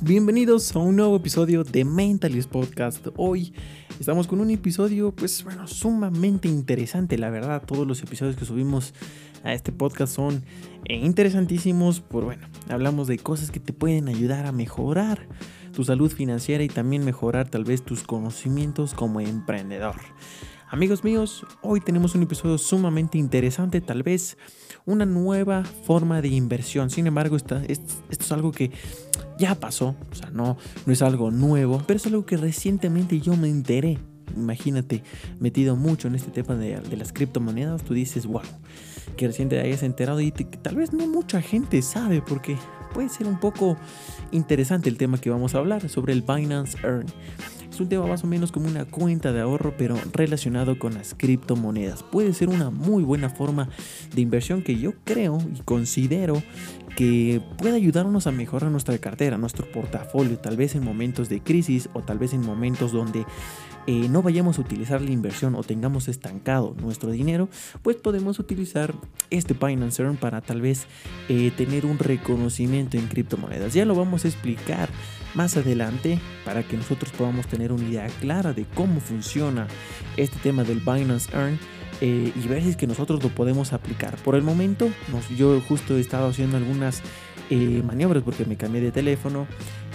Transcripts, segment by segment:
Bienvenidos a un nuevo episodio de Mentalist Podcast. Hoy estamos con un episodio, pues bueno, sumamente interesante, la verdad. Todos los episodios que subimos a este podcast son eh, interesantísimos. Por bueno, hablamos de cosas que te pueden ayudar a mejorar tu salud financiera y también mejorar tal vez tus conocimientos como emprendedor. Amigos míos, hoy tenemos un episodio sumamente interesante, tal vez una nueva forma de inversión. Sin embargo, esto, es algo que ya pasó, o sea, no, no es algo nuevo, pero es algo que recientemente yo me enteré. Imagínate, metido mucho en este tema de, las criptomonedas, tú dices, wow, que recién te hayas enterado y tal vez no mucha gente sabe porque puede ser un poco interesante el tema que vamos a hablar sobre el Binance Earn tema más o menos como una cuenta de ahorro, pero relacionado con las criptomonedas. Puede ser una muy buena forma de inversión que yo creo y considero que puede ayudarnos a mejorar nuestra cartera, nuestro portafolio, tal vez en momentos de crisis o tal vez en momentos donde eh, no vayamos a utilizar la inversión o tengamos estancado nuestro dinero, pues podemos utilizar este Binance Earn para tal vez eh, tener un reconocimiento en criptomonedas. Ya lo vamos a explicar más adelante para que nosotros podamos tener una idea clara de cómo funciona este tema del Binance Earn. Eh, y ver si es que nosotros lo podemos aplicar. Por el momento, yo justo he estado haciendo algunas maniobras porque me cambié de teléfono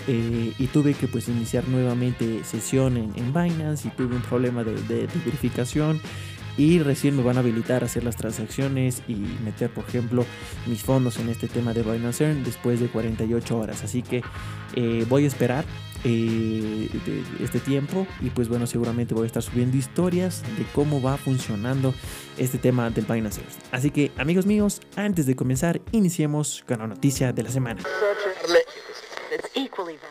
eh, y tuve que pues iniciar nuevamente sesión en, Binance y tuve un problema de, verificación. Y recién me van a habilitar a hacer las transacciones y meter por ejemplo mis fondos en este tema de Binance Earn después de 48 horas. Así que eh, voy a esperar eh, este tiempo y pues bueno seguramente voy a estar subiendo historias de cómo va funcionando este tema del Binance Earn. Así que amigos míos antes de comenzar iniciemos con la noticia de la semana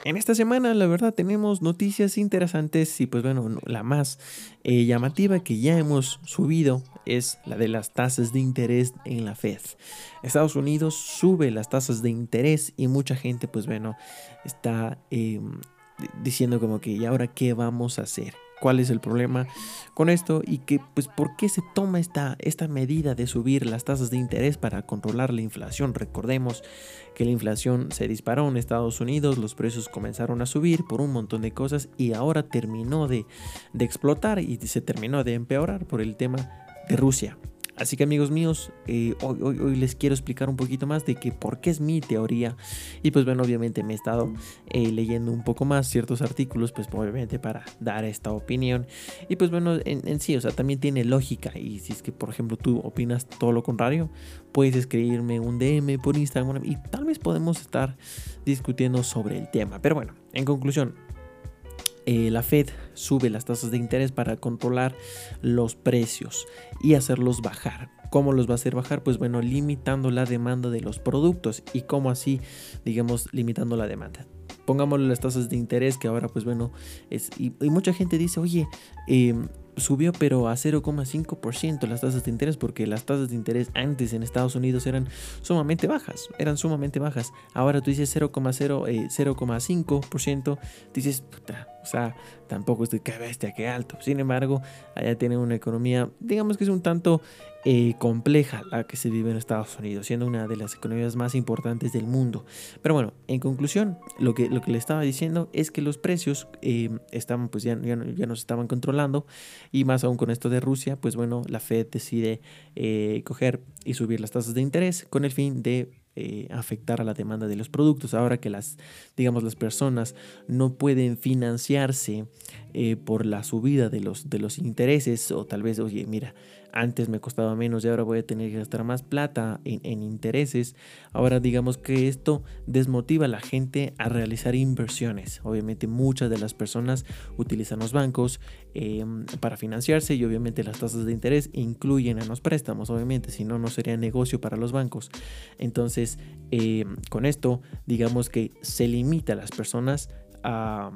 en esta semana, la verdad, tenemos noticias interesantes y pues bueno, la más eh, llamativa que ya hemos subido es la de las tasas de interés en la Fed. Estados Unidos sube las tasas de interés y mucha gente pues bueno está em, diciendo como que ¿y ahora qué vamos a hacer? Cuál es el problema con esto y que pues por qué se toma esta, esta medida de subir las tasas de interés para controlar la inflación. Recordemos que la inflación se disparó en Estados Unidos, los precios comenzaron a subir por un montón de cosas y ahora terminó de, de explotar y se terminó de empeorar por el tema de Rusia. Así que amigos míos, eh, hoy, les quiero explicar un poquito más de que por qué es mi teoría. Y pues bueno, obviamente me he estado eh, leyendo un poco más ciertos artículos, pues obviamente para dar esta opinión. Y pues bueno, en, sí, o sea, también tiene lógica. Y si es que, por ejemplo, tú opinas todo lo contrario, puedes escribirme un DM por Instagram y tal vez podemos estar discutiendo sobre el tema. Pero bueno, en conclusión, eh, la Fed sube las tasas de interés para controlar los precios y hacerlos bajar. ¿Cómo los va a hacer bajar? Pues bueno, limitando la demanda de los productos y cómo así, digamos, limitando la demanda. Pongámosle las tasas de interés que ahora, pues bueno, es, y, mucha gente dice, oye, eh, subió pero a 0,5% las tasas de interés porque las tasas de interés antes en Estados Unidos eran sumamente bajas, eran sumamente bajas. Ahora tú dices 0,0, 0,5%, eh, dices, puta, o sea, tampoco es de que bestia, que alto. Sin embargo, allá tienen una economía, digamos que es un tanto eh, compleja la que se vive en Estados Unidos, siendo una de las economías más importantes del mundo. Pero bueno, en conclusión, lo que, lo que le estaba diciendo es que los precios eh, estaban, pues ya, ya, ya, nos estaban controlando y más aún con esto de Rusia, pues bueno, la Fed decide eh, coger y subir las tasas de interés con el fin de afectar a la demanda de los productos. Ahora que las, digamos, las personas no pueden financiarse por la subida de los, de los intereses o tal vez, oye, mira, antes me costaba menos y ahora voy a tener que gastar más plata en, intereses. Ahora digamos que esto desmotiva a la gente a realizar inversiones. Obviamente muchas de las personas utilizan los bancos em, para financiarse y obviamente las tasas de interés incluyen a los préstamos. Obviamente si no, no sería negocio para los bancos. Entonces em, con esto digamos que se limita a las personas a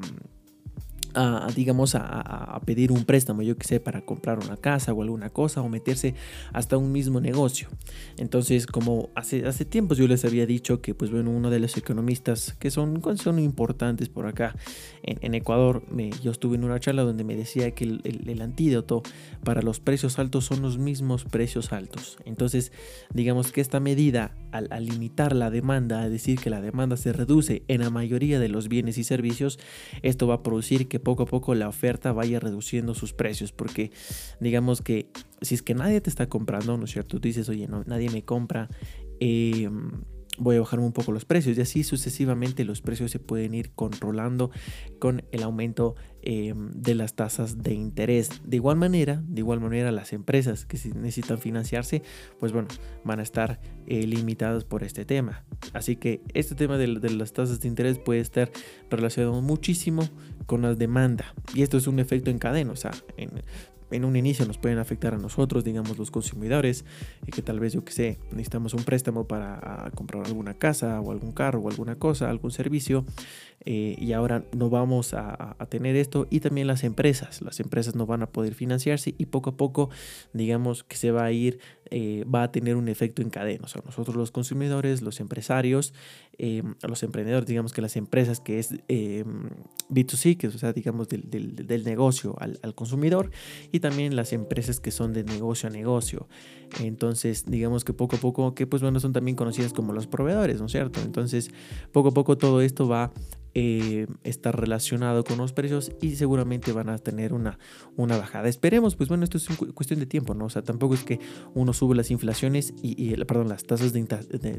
digamos, a, pedir un préstamo, yo que sé, para comprar una casa o alguna cosa o meterse hasta un mismo negocio. Entonces, como hace, hace tiempos yo les había dicho que, pues bueno, uno de los economistas que son, son importantes por acá en, Ecuador, yo estuve en una charla donde me decía que el, antídoto para los precios altos son los mismos precios altos. Entonces, digamos que esta medida, al, al limitar la demanda, a decir que la demanda se reduce en la mayoría de los bienes y servicios, esto va a producir que poco a poco la oferta vaya reduciendo sus precios, porque digamos que si es que nadie te está comprando, ¿no es cierto? Tú dices, oye, no, nadie me compra, eh, voy a bajar un poco los precios y así sucesivamente los precios se pueden ir controlando con el aumento eh, de las tasas de interés. De igual manera, de igual manera las empresas que necesitan financiarse, pues bueno, van a estar eh, limitadas por este tema. Así que este tema de, de, las tasas de interés puede estar relacionado muchísimo con la demanda y esto es un efecto en cadena, o sea, en, en un inicio nos pueden afectar a nosotros, digamos los consumidores, y que tal vez yo que sé, necesitamos un préstamo para comprar alguna casa o algún carro o alguna cosa, algún servicio, eh, y ahora no vamos a, tener esto, y también las empresas, las empresas no van a poder financiarse y poco a poco, digamos que se va a ir, eh, va a tener un efecto en cadena, o sea, nosotros los consumidores, los empresarios, eh, los emprendedores, digamos que las empresas que es B2C, que es, o sea, digamos del, del, negocio al, al consumidor, y también las empresas que son de negocio a negocio. Entonces, digamos que poco a poco, que pues bueno, son también conocidas como los proveedores, ¿no es cierto? Entonces, poco a poco todo esto va eh, estar relacionado con los precios y seguramente van a tener una, una bajada. Esperemos, pues bueno, esto es cuestión de tiempo, ¿no? O sea, tampoco es que uno sube las inflaciones y, perdón, las tasas de,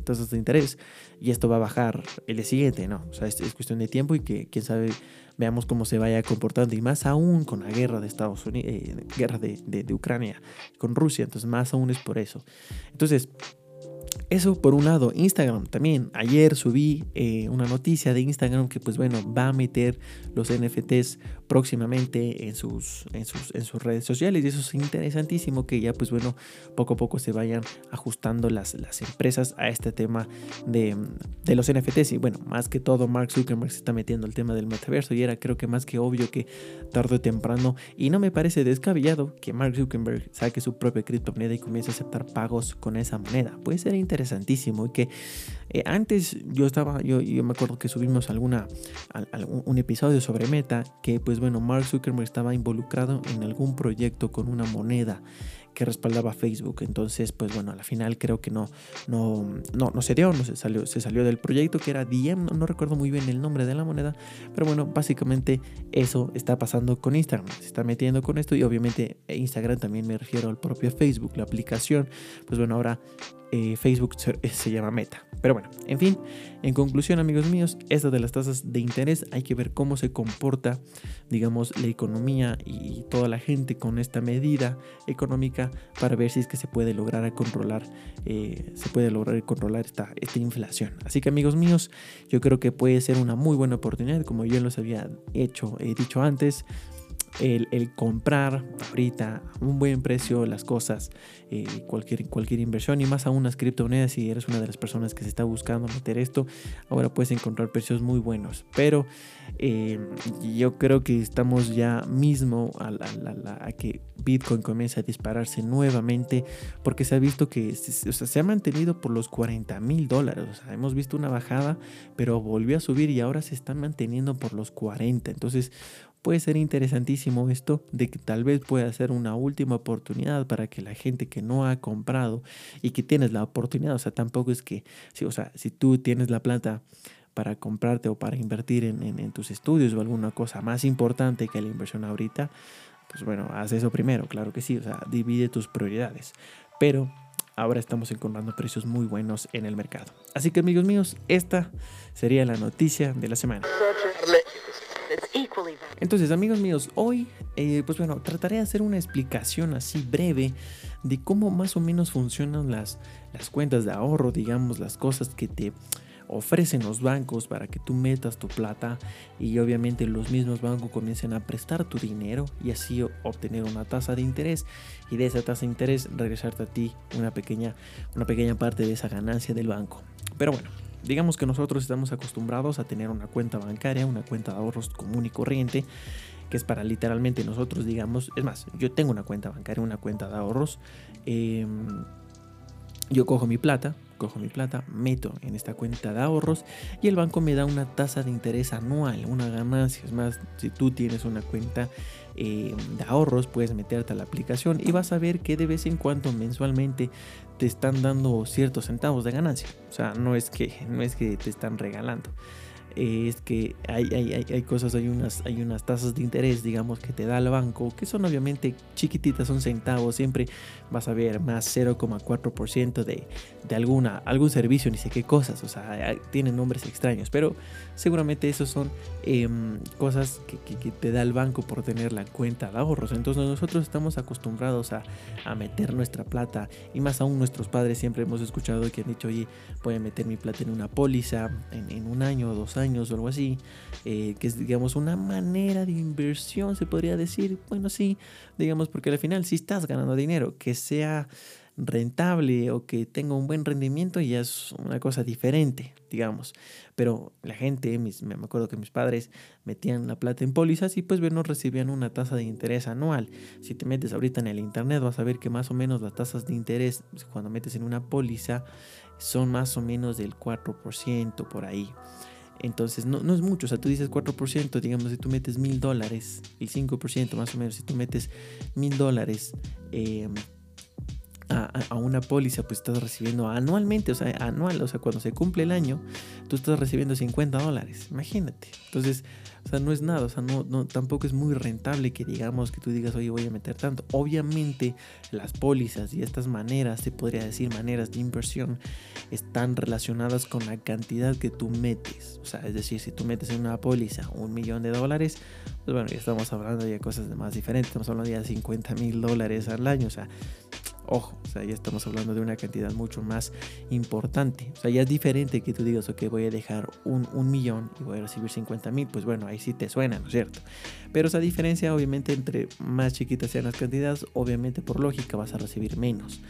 tasas de interés y esto va a bajar el siguiente, ¿no? O sea, es, es cuestión de tiempo y que quién sabe veamos cómo se vaya comportando y más aún con la guerra de Estados Unidos, eh, guerra de, de, de, Ucrania con Rusia, entonces más aún es por eso. Entonces, eso por un lado, Instagram también. Ayer subí eh, una noticia de Instagram que pues bueno, va a meter los NFTs próximamente en sus, en sus, en sus redes sociales y eso es interesantísimo que ya pues bueno, poco a poco se vayan ajustando las, las empresas a este tema de, de los NFTs y bueno, más que todo Mark Zuckerberg se está metiendo el tema del metaverso y era creo que más que obvio que tarde o temprano y no me parece descabellado que Mark Zuckerberg saque su propia criptomoneda y comience a aceptar pagos con esa moneda. Puede ser interesante interesantísimo y que eh, antes yo estaba, yo, me acuerdo que subimos alguna, un episodio sobre Meta, que pues bueno, Mark Zuckerberg estaba involucrado en algún proyecto con una moneda que respaldaba Facebook. Entonces, pues bueno, a la final creo que no, no, no, no se dio, no se salió, se salió del proyecto que era Diem, no, no, recuerdo muy bien el nombre de la moneda, pero bueno, básicamente eso está pasando con Instagram, se está metiendo con esto y obviamente Instagram también me refiero al propio Facebook, la aplicación, pues bueno, ahora eh, Facebook eh, se, llama Meta. Pero bueno, en fin, en conclusión amigos míos, estas de las tasas de interés hay que ver cómo se comporta, digamos, la economía y toda la gente con esta medida económica para ver si es que se puede lograr controlar, eh, se puede lograr controlar esta, esta inflación. Así que amigos míos, yo creo que puede ser una muy buena oportunidad, como yo los había hecho, he dicho antes el, comprar ahorita a un buen precio las cosas, eh, cualquier, cualquier inversión y más aún las criptomonedas, si eres una de las personas que se está buscando meter esto, ahora puedes encontrar precios muy buenos. Pero eh, yo creo que estamos ya mismo a, que Bitcoin comience a dispararse nuevamente porque se ha visto que se, se ha mantenido por los 40 mil dólares. hemos visto una bajada, pero volvió a subir y ahora se están manteniendo por los 40. Entonces, puede ser interesantísimo esto de que tal vez pueda ser una última oportunidad para que la gente que no ha comprado y que tienes la oportunidad, o sea, tampoco es que, sí, o sea, si tú tienes la plata para comprarte o para invertir en, tus estudios o alguna cosa más importante que la inversión ahorita, pues bueno, haz eso primero, claro que sí, o sea, divide tus prioridades. Pero ahora estamos encontrando precios muy buenos en el mercado. Así que amigos míos, esta sería la noticia de la semana. Entonces, amigos míos, hoy, eh, pues bueno, trataré de hacer una explicación así breve de cómo más o menos funcionan las, las cuentas de ahorro, digamos, las cosas que te ofrecen los bancos para que tú metas tu plata y obviamente los mismos bancos comiencen a prestar tu dinero y así obtener una tasa de interés y de esa tasa de interés regresarte a ti una pequeña, una pequeña parte de esa ganancia del banco. Pero bueno, Digamos que nosotros estamos acostumbrados a tener una cuenta bancaria, una cuenta de ahorros común y corriente, que es para literalmente nosotros, digamos, es más, yo tengo una cuenta bancaria, una cuenta de ahorros. Em, yo cojo mi plata, cojo mi plata, meto en esta cuenta de ahorros y el banco me da una tasa de interés anual, una ganancia. Es más, si tú tienes una cuenta eh, de ahorros, puedes meterte a la aplicación y vas a ver que de vez en cuando mensualmente te están dando ciertos centavos de ganancia. O sea, no es que, no es que te están regalando es que hay, hay, hay, cosas, hay unas, hay unas tasas de interés, digamos, que te da el banco, que son obviamente chiquititas, son centavos, siempre vas a ver más 0,4% de, de alguna, algún servicio, ni sé qué cosas, o sea, tienen nombres extraños, pero seguramente esos son em, cosas que, que, te da el banco por tener la cuenta de ahorros. Entonces nosotros estamos acostumbrados a, a meter nuestra plata y más aún nuestros padres siempre hemos escuchado que han dicho, oye, voy a meter mi plata en una póliza en, en un año o dos años o algo así, eh, que es digamos una manera de inversión, se podría decir, bueno, sí, digamos, porque al final si estás ganando dinero, que sea rentable o que tenga un buen rendimiento ya es una cosa diferente, digamos. Pero la gente, mis, me acuerdo que mis padres metían la plata en pólizas y pues bueno, recibían una tasa de interés anual. Si te metes ahorita en el internet vas a ver que más o menos las tasas de interés cuando metes en una póliza son más o menos del 4% por ahí. Entonces no, no, es mucho, o sea, tú dices 4%, digamos, si tú metes mil dólares, el 5% más o menos, si tú metes mil dólares eh, a, una póliza, pues estás recibiendo anualmente, o sea, anual, o sea, cuando se cumple el año, tú estás recibiendo 50 dólares, imagínate. Entonces, o sea, no es nada, o sea, no, tampoco es muy rentable que digamos que tú digas, oye, voy a meter tanto. Obviamente, las pólizas y estas maneras, se podría decir maneras de inversión, están relacionadas con la cantidad que tú metes. O sea, es decir, si tú metes en una póliza un millón de dólares, pues bueno, ya estamos hablando de cosas más diferentes, estamos hablando de 50 mil dólares al año, o sea, Ojo, o sea, ya estamos hablando de una cantidad mucho más importante. O sea, ya es diferente que tú digas, ok, voy a dejar un, un millón y voy a recibir 50 mil. Pues bueno, ahí sí te suena, ¿no es cierto? Pero esa diferencia, obviamente, entre más chiquitas sean las cantidades, obviamente por lógica vas a recibir menos.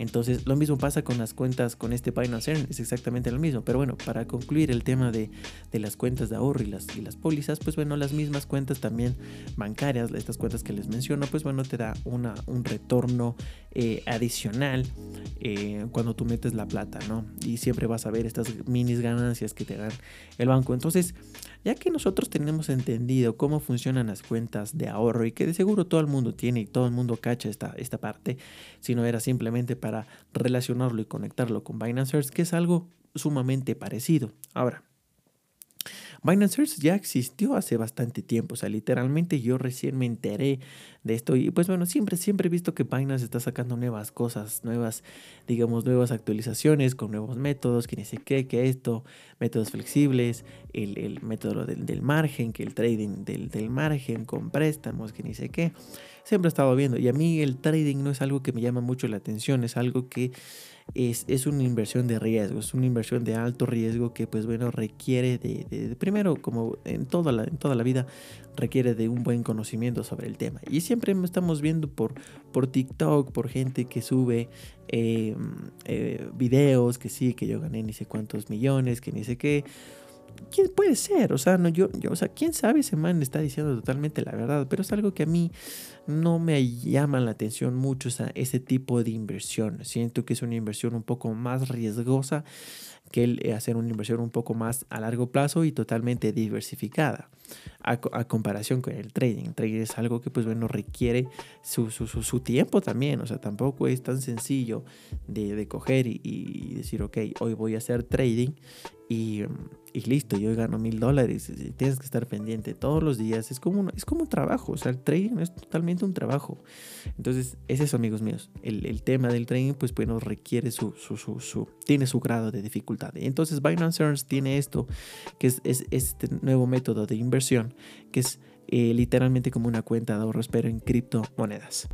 Entonces, lo mismo pasa con las cuentas con este Binance Earn, es exactamente lo mismo. Pero bueno, para concluir el tema de, de las cuentas de ahorro y las, y las pólizas, pues bueno, las mismas cuentas también bancarias, estas cuentas que les menciono, pues bueno, te da una, un retorno eh, adicional eh, cuando tú metes la plata, ¿no? Y siempre vas a ver estas minis ganancias que te dan el banco. Entonces, ya que nosotros tenemos entendido cómo funcionan las cuentas de ahorro y que de seguro todo el mundo tiene y todo el mundo cacha esta, esta parte, si no era simplemente para relacionarlo y conectarlo con Binance Earth, que es algo sumamente parecido. Ahora, Binance Earth ya existió hace bastante tiempo, o sea, literalmente yo recién me enteré de esto. Y pues bueno, siempre, siempre he visto que Binance está sacando nuevas cosas, nuevas, digamos, nuevas actualizaciones con nuevos métodos, que ni sé qué, que esto, métodos flexibles, el, el método del, del, margen, que el trading del, del margen con préstamos, que ni sé qué, siempre he estado viendo. Y a mí el trading no es algo que me llama mucho la atención, es algo que es, es, una inversión de riesgo, es una inversión de alto riesgo que pues bueno requiere de, primero como en toda, la, en toda la vida requiere de un buen conocimiento sobre el tema. Y siempre estamos viendo por, por TikTok, por gente que sube eh, eh, videos, que sí, que yo gané ni sé cuántos millones, que ni sé qué. ¿Quién puede ser? O sea, no, yo, yo, o sea, quién sabe, ese man está diciendo totalmente la verdad, pero es algo que a mí no me llama la atención mucho esa, ese tipo de inversión. Siento que es una inversión un poco más riesgosa que eh, hacer una inversión un poco más a largo plazo y totalmente diversificada a, a comparación con el trading. El trading es algo que pues bueno requiere su, su, su, tiempo también, o sea, tampoco es tan sencillo de, de coger y, decir, ok, hoy voy a hacer trading y, y listo, yo gano mil dólares. Tienes que estar pendiente todos los días. Es como, un, es como un trabajo. O sea, el trading es totalmente un trabajo. Entonces, es eso, amigos míos. El, el tema del trading, pues bueno, requiere su, su, su, tiene su grado de dificultad. Entonces, Binance Earns tiene esto, que es, es este nuevo método de inversión, que es eh, literalmente como una cuenta de ahorros, pero en criptomonedas.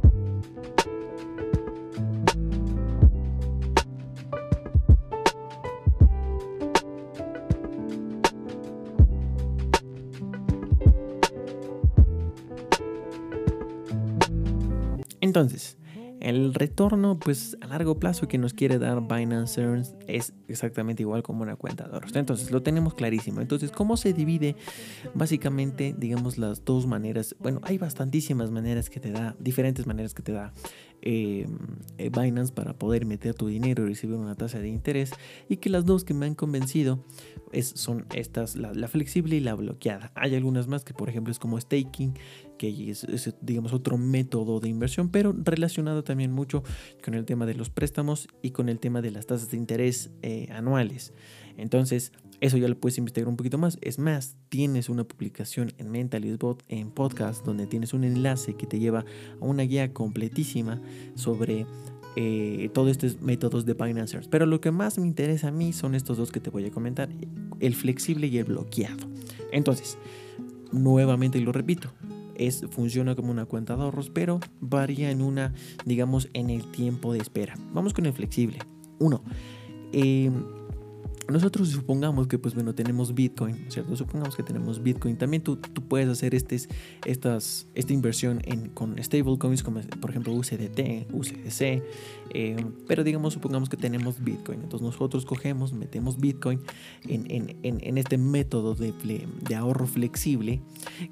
Entonces, El retorno, pues a largo plazo que nos quiere dar Binance Earns es exactamente igual como una cuenta de ahorros. Entonces lo tenemos clarísimo. Entonces, ¿cómo se divide? Básicamente, digamos las dos maneras. Bueno, hay bastantísimas maneras que te da, diferentes maneras que te da eh, eh, Binance para poder meter tu dinero y recibir una tasa de interés. Y que las dos que me han convencido son estas, la, la flexible y la bloqueada. Hay algunas más que, por ejemplo, es como staking que es, digamos otro método de inversión, pero relacionado también mucho con el tema de los préstamos y con el tema de las tasas de interés eh, anuales. Entonces, eso ya lo puedes investigar un poquito más. Es más, tienes una publicación en Mentalistbot en podcast donde tienes un enlace que te lleva a una guía completísima sobre eh, todos estos métodos de Binance Pero lo que más me interesa a mí son estos dos que te voy a comentar, el flexible y el bloqueado. Entonces, nuevamente lo repito, es, funciona como una cuenta de ahorros, pero varía en una, digamos, en el tiempo de espera. Vamos con el flexible. Uno, eh, nosotros supongamos que pues bueno tenemos Bitcoin, ¿cierto? Supongamos que tenemos Bitcoin. También tú, tú puedes hacer este, estas, esta inversión en, con stablecoins como por ejemplo USDT, USDC. Eh, pero digamos, supongamos que tenemos Bitcoin. Entonces nosotros cogemos, metemos Bitcoin en, en, en, este método de, de, ahorro flexible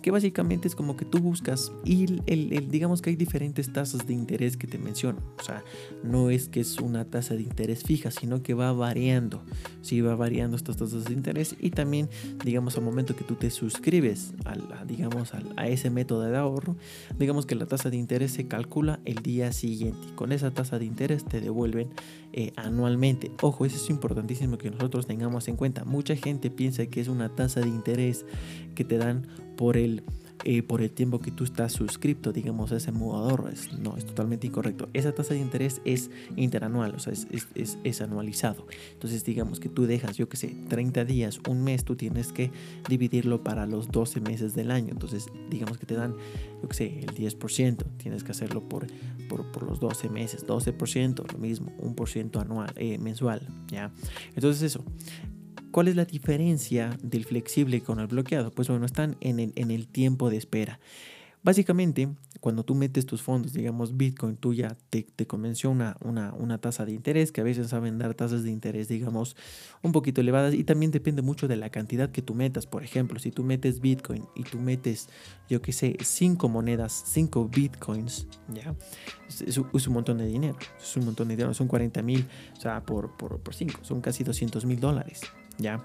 que básicamente es como que tú buscas y el, digamos que hay diferentes tasas de interés que te menciono. O sea, no es que es una tasa de interés fija, sino que va variando. Si va variando estas tasas de interés y también, digamos, al momento que tú te suscribes a, digamos, a, ese método de ahorro, digamos que la tasa de interés se calcula el día siguiente con esa tasa de interés te devuelven eh, anualmente. Ojo, eso es importantísimo que nosotros tengamos en cuenta. Mucha gente piensa que es una tasa de interés que te dan por el eh, por el tiempo que tú estás suscrito, digamos, a ese mudador. Es, no, es totalmente incorrecto. Esa tasa de interés es interanual, o sea, es, es, es, anualizado. Entonces, digamos que tú dejas, yo que sé, 30 días, un mes, tú tienes que dividirlo para los 12 meses del año. Entonces, digamos que te dan, yo que sé, el 10%, tienes que hacerlo por, por, por los 12 meses, 12%, lo mismo, un por ciento anual, eh, mensual, ¿ya? Entonces, eso. ¿Cuál es la diferencia del flexible con el bloqueado? Pues bueno, están en el, tiempo de espera. Básicamente, cuando tú metes tus fondos, digamos Bitcoin, tú ya te, convenció una, una, una, tasa de interés, que a veces saben dar tasas de interés, digamos, un poquito elevadas, y también depende mucho de la cantidad que tú metas. Por ejemplo, si tú metes Bitcoin y tú metes, yo que sé, cinco monedas, cinco Bitcoins, ¿ya? Es, un montón de dinero, es un montón de dinero, son 40 mil, o sea, por 5, por, cinco, son casi 200 mil dólares. ¿Ya?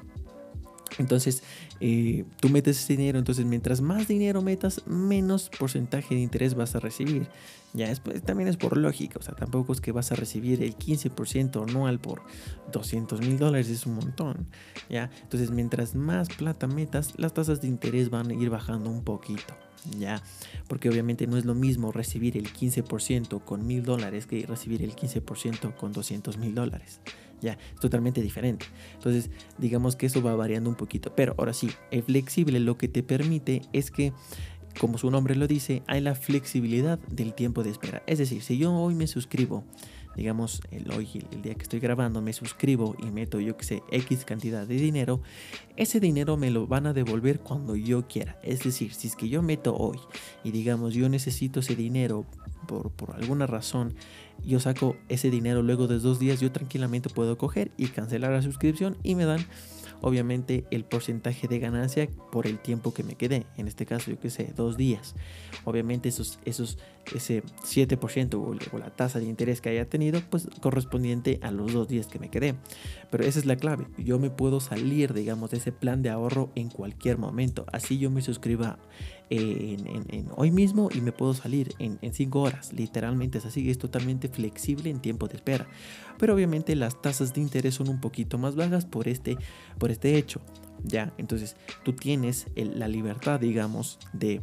Entonces, eh, tú metes ese dinero, entonces mientras más dinero metas, menos porcentaje de interés vas a recibir. Ya es, pues, también es por lógica, o sea, tampoco es que vas a recibir el 15% anual por 200 mil dólares, es un montón. Ya, entonces mientras más plata metas, las tasas de interés van a ir bajando un poquito. Ya, porque obviamente no es lo mismo recibir el 15% con mil dólares que recibir el 15% con 200 mil dólares. Ya, es totalmente diferente. Entonces, digamos que eso va variando un poquito. Pero ahora sí, el flexible lo que te permite es que, como su nombre lo dice, hay la flexibilidad del tiempo de espera. Es decir, si yo hoy me suscribo, digamos, el hoy, el día que estoy grabando, me suscribo y meto, yo que sé, X cantidad de dinero, ese dinero me lo van a devolver cuando yo quiera. Es decir, si es que yo meto hoy y digamos, yo necesito ese dinero por, por alguna razón yo saco ese dinero luego de dos días, yo tranquilamente puedo coger y cancelar la suscripción y me dan obviamente el porcentaje de ganancia por el tiempo que me quedé. En este caso, yo que sé, dos días. Obviamente esos, esos, ese 7% o, la tasa de interés que haya tenido, pues correspondiente a los dos días que me quedé. Pero esa es la clave. Yo me puedo salir, digamos, de ese plan de ahorro en cualquier momento. Así yo me suscriba en, hoy mismo y me puedo salir en 5 horas. Literalmente es así, es totalmente flexible en tiempo de espera. Pero obviamente las tasas de interés son un poquito más bajas por este, por este hecho. Ya, entonces tú tienes la libertad, digamos, de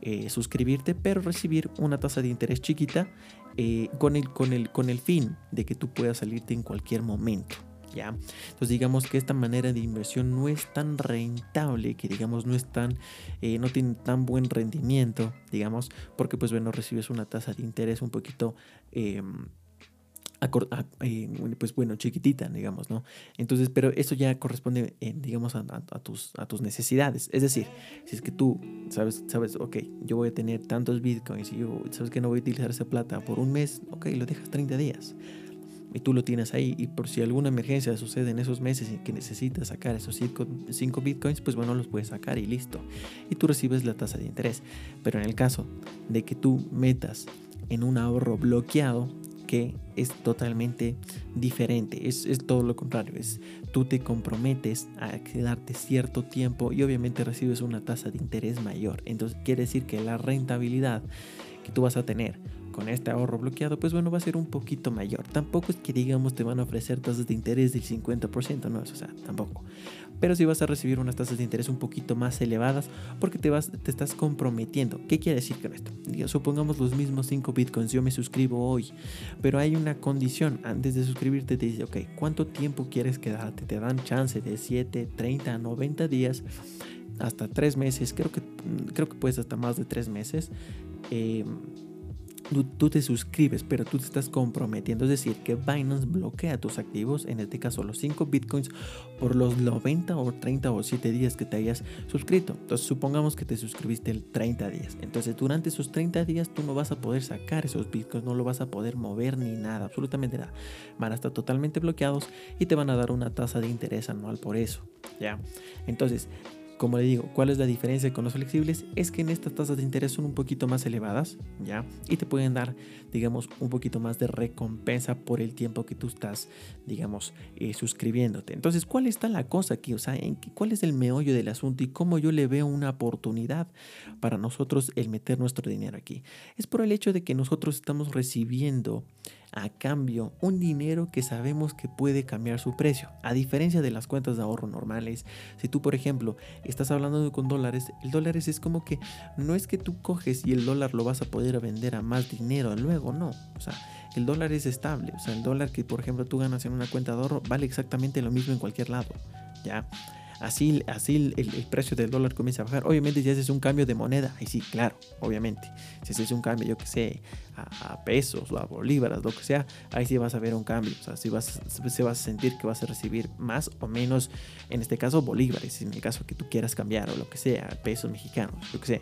eh, suscribirte, pero recibir una tasa de interés chiquita eh, con, el, con, el, con el fin de que tú puedas salirte en cualquier momento. Entonces digamos que esta manera de inversión no es tan rentable, que digamos no es tan, eh, no tiene tan buen rendimiento, digamos, porque pues bueno, recibes una tasa de interés un poquito... Em, eh, pues bueno, chiquitita, digamos, ¿no? Entonces, pero eso ya corresponde, eh, digamos, a, tus, a tus necesidades. Es decir, si es que tú sabes, sabes, ok, yo voy a tener tantos bitcoins y yo sabes que no voy a utilizar esa plata por un mes, ok, lo dejas 30 días. Y tú lo tienes ahí y por si alguna emergencia sucede en esos meses en que necesitas sacar esos 5 bitcoins, pues bueno, los puedes sacar y listo. Y tú recibes la tasa de interés. Pero en el caso de que tú metas en un ahorro bloqueado, es totalmente diferente, es, todo lo contrario, es tú te comprometes a quedarte cierto tiempo y obviamente recibes una tasa de interés mayor. Entonces quiere decir que la rentabilidad que tú vas a tener con este ahorro bloqueado, pues bueno, va a ser un poquito mayor. Tampoco es que digamos te van a ofrecer tasas de interés del 50%, no, o sea, tampoco. Pero sí vas a recibir unas tasas de interés un poquito más elevadas porque te, vas, te estás comprometiendo. ¿Qué quiere decir con esto? supongamos los mismos 5 bitcoins, yo me suscribo hoy, pero hay una condición. Antes de suscribirte te dice, ok, ¿cuánto tiempo quieres quedarte? Te dan chance de 7, 30, 90 días hasta 3 meses, creo que, creo que puedes hasta más de 3 meses. Eh, tú, te suscribes, pero tú te estás comprometiendo. Es decir, que Binance bloquea tus activos, en este caso los 5 bitcoins, por los 90 o 30 o 7 días que te hayas suscrito. Entonces, supongamos que te suscribiste el 30 días. Entonces, durante esos 30 días tú no vas a poder sacar esos bitcoins, no lo vas a poder mover ni nada, absolutamente nada. Van a estar totalmente bloqueados y te van a dar una tasa de interés anual por eso. ¿Ya? Entonces, como le digo, ¿cuál es la diferencia con los flexibles? Es que en estas tasas de interés son un poquito más elevadas, ¿ya? Y te pueden dar, digamos, un poquito más de recompensa por el tiempo que tú estás, digamos, eh, suscribiéndote. Entonces, ¿cuál está la cosa aquí? O sea, ¿en ¿cuál es el meollo del asunto y cómo yo le veo una oportunidad para nosotros el meter nuestro dinero aquí? Es por el hecho de que nosotros estamos recibiendo a cambio un dinero que sabemos que puede cambiar su precio. A diferencia de las cuentas de ahorro normales, si tú por ejemplo estás hablando con dólares, el dólar es como que no es que tú coges y el dólar lo vas a poder vender a más dinero luego, no. O sea, el dólar es estable. O sea, el dólar que por ejemplo tú ganas en una cuenta de ahorro vale exactamente lo mismo en cualquier lado. ¿Ya? Así, así el, precio del dólar comienza a bajar. Obviamente si haces un cambio de moneda, ahí sí, claro, obviamente. Si haces un cambio, yo que sé, a, pesos o a bolívares, lo que sea, ahí sí vas a ver un cambio. O sea, sí vas, se vas a sentir que vas a recibir más o menos, en este caso, bolívares, en el caso que tú quieras cambiar o lo que sea, pesos mexicanos, lo que sea.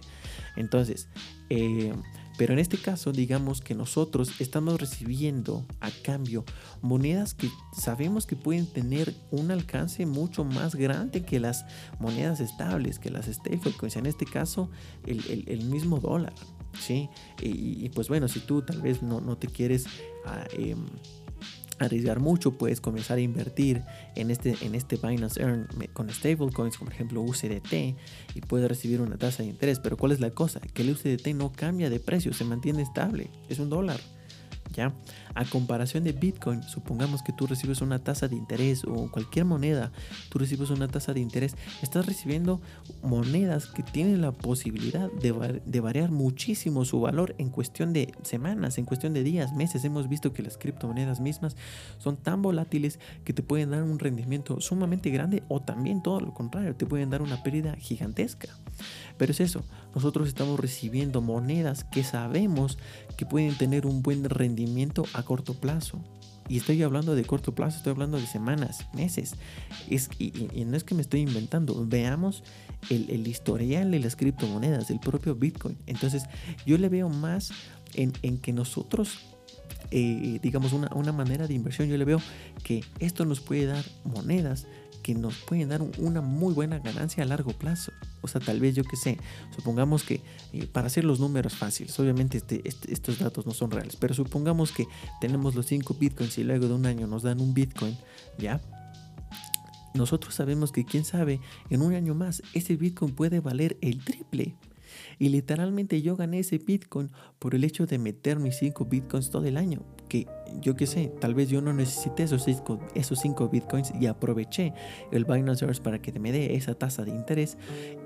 Entonces, eh, pero en este caso, digamos que nosotros estamos recibiendo a cambio monedas que sabemos que pueden tener un alcance mucho más grande que las monedas estables, que las stablecoins, en este caso el, mismo dólar. ¿sí? Y, pues bueno, si tú tal vez no, no te quieres... Ah, em, arriesgar mucho, puedes comenzar a invertir en este, en este Binance Earn con stablecoins, como por ejemplo USDT, y puedes recibir una tasa de interés. Pero ¿cuál es la cosa? Que el USDT no cambia de precio, se mantiene estable, es un dólar. ¿Ya? A comparación de Bitcoin, supongamos que tú recibes una tasa de interés o cualquier moneda, tú recibes una tasa de interés, estás recibiendo monedas que tienen la posibilidad de, variar muchísimo su valor en cuestión de semanas, en cuestión de días, meses. Hemos visto que las criptomonedas mismas son tan volátiles que te pueden dar un rendimiento sumamente grande o también todo lo contrario, te pueden dar una pérdida gigantesca. Pero es eso, nosotros estamos recibiendo monedas que sabemos que pueden tener un buen rendimiento corto plazo. Y estoy hablando de corto plazo, estoy hablando de semanas, meses. Es, y, no es que me estoy inventando. Veamos el, historial de las criptomonedas, del propio Bitcoin. Entonces, yo le veo más en, que nosotros, eh, digamos, una, una manera de inversión, yo le veo que esto nos puede dar monedas que nos pueden dar una muy buena ganancia a largo plazo. O sea, tal vez yo que sé, supongamos que eh, para hacer los números fáciles, obviamente este, este, estos datos no son reales, pero supongamos que tenemos los 5 bitcoins y luego de un año nos dan un bitcoin, ¿ya? Nosotros sabemos que quién sabe, en un año más ese bitcoin puede valer el triple. Y literalmente yo gané ese Bitcoin por el hecho de meter mis 5 Bitcoins todo el año. Que yo qué sé, tal vez yo no necesité esos 5 esos cinco Bitcoins y aproveché el Binance Earth para que me dé esa tasa de interés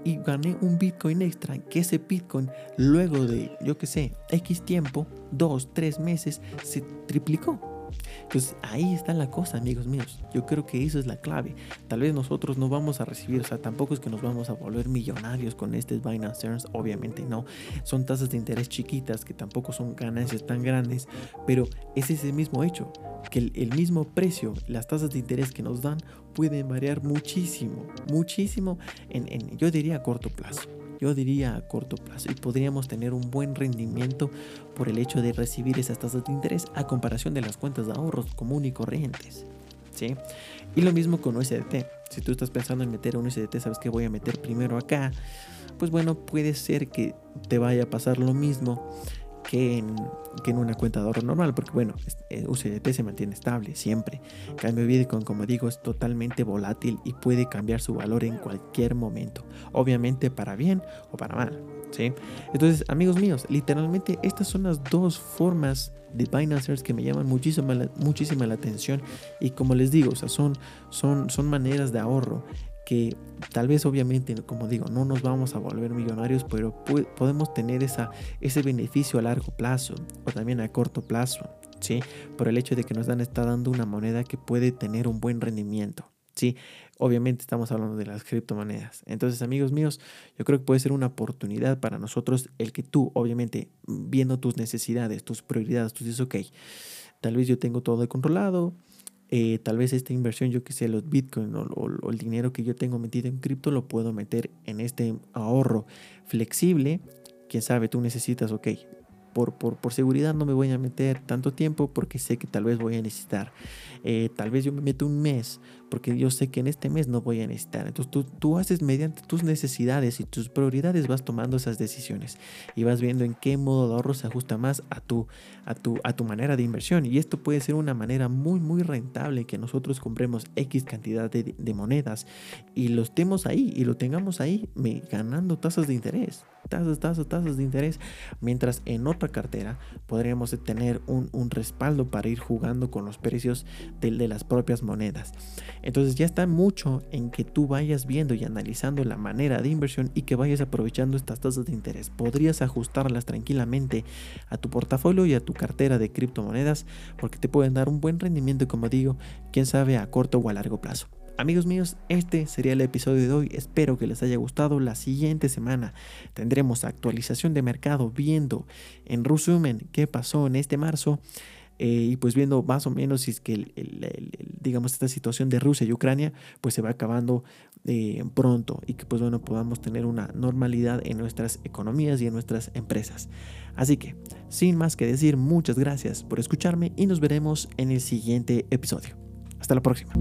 y gané un Bitcoin extra. Que ese Bitcoin luego de, yo qué sé, X tiempo, 2, 3 meses, se triplicó. Entonces ahí está la cosa, amigos míos. Yo creo que eso es la clave. Tal vez nosotros no vamos a recibir, o sea, tampoco es que nos vamos a volver millonarios con este Binance Earns, obviamente no. Son tasas de interés chiquitas que tampoco son ganancias tan grandes, pero es ese mismo hecho, que el, mismo precio, las tasas de interés que nos dan pueden variar muchísimo, muchísimo en, yo diría a corto plazo yo diría a corto plazo y podríamos tener un buen rendimiento por el hecho de recibir esas tasas de interés a comparación de las cuentas de ahorros común y corrientes. ¿sí? Y lo mismo con USDT. Si tú estás pensando en meter un USDT, sabes que voy a meter primero acá, pues bueno, puede ser que te vaya a pasar lo mismo que en, una cuenta de ahorro normal, porque bueno, USDT se mantiene estable siempre. Cambio Bitcoin, como digo, es totalmente volátil y puede cambiar su valor en cualquier momento, obviamente para bien o para mal. ¿sí? Entonces, amigos míos, literalmente estas son las dos formas de Binance que me llaman muchísima la, muchísima la atención y como les digo, o sea, son, son, son maneras de ahorro que tal vez obviamente, como digo, no nos vamos a volver millonarios, pero podemos tener esa, ese beneficio a largo plazo o también a corto plazo, ¿sí? Por el hecho de que nos dan, está dando una moneda que puede tener un buen rendimiento, ¿sí? Obviamente estamos hablando de las criptomonedas. Entonces, amigos míos, yo creo que puede ser una oportunidad para nosotros el que tú, obviamente, viendo tus necesidades, tus prioridades, tú dices, ok, tal vez yo tengo todo controlado, eh, tal vez esta inversión, yo que sé, los bitcoin o, el dinero que yo tengo metido en cripto lo puedo meter en este ahorro flexible. Quién sabe, tú necesitas, ok, por, por, por, seguridad no me voy a meter tanto tiempo porque sé que tal vez voy a necesitar. Eh, tal vez yo me meto un mes porque yo sé que en este mes no voy a necesitar. Entonces tú, tú haces mediante tus necesidades y tus prioridades vas tomando esas decisiones y vas viendo en qué modo de ahorro se ajusta más a tu, a tu, a tu manera de inversión. Y esto puede ser una manera muy, muy rentable que nosotros compremos X cantidad de, monedas y los tengamos ahí y lo tengamos ahí ganando tasas de interés tasas, tasas, tasas de interés, mientras en otra cartera podríamos tener un, respaldo para ir jugando con los precios de, las propias monedas. Entonces ya está mucho en que tú vayas viendo y analizando la manera de inversión y que vayas aprovechando estas tasas de interés. Podrías ajustarlas tranquilamente a tu portafolio y a tu cartera de criptomonedas porque te pueden dar un buen rendimiento, como digo, quién sabe a corto o a largo plazo. Amigos míos, este sería el episodio de hoy. Espero que les haya gustado. La siguiente semana tendremos actualización de mercado viendo en resumen qué pasó en este marzo. Eh, y pues viendo más o menos si es que digamos esta situación de Rusia y Ucrania pues se va acabando eh, pronto y que pues bueno podamos tener una normalidad en nuestras economías y en nuestras empresas. Así que sin más que decir muchas gracias por escucharme y nos veremos en el siguiente episodio. Hasta la próxima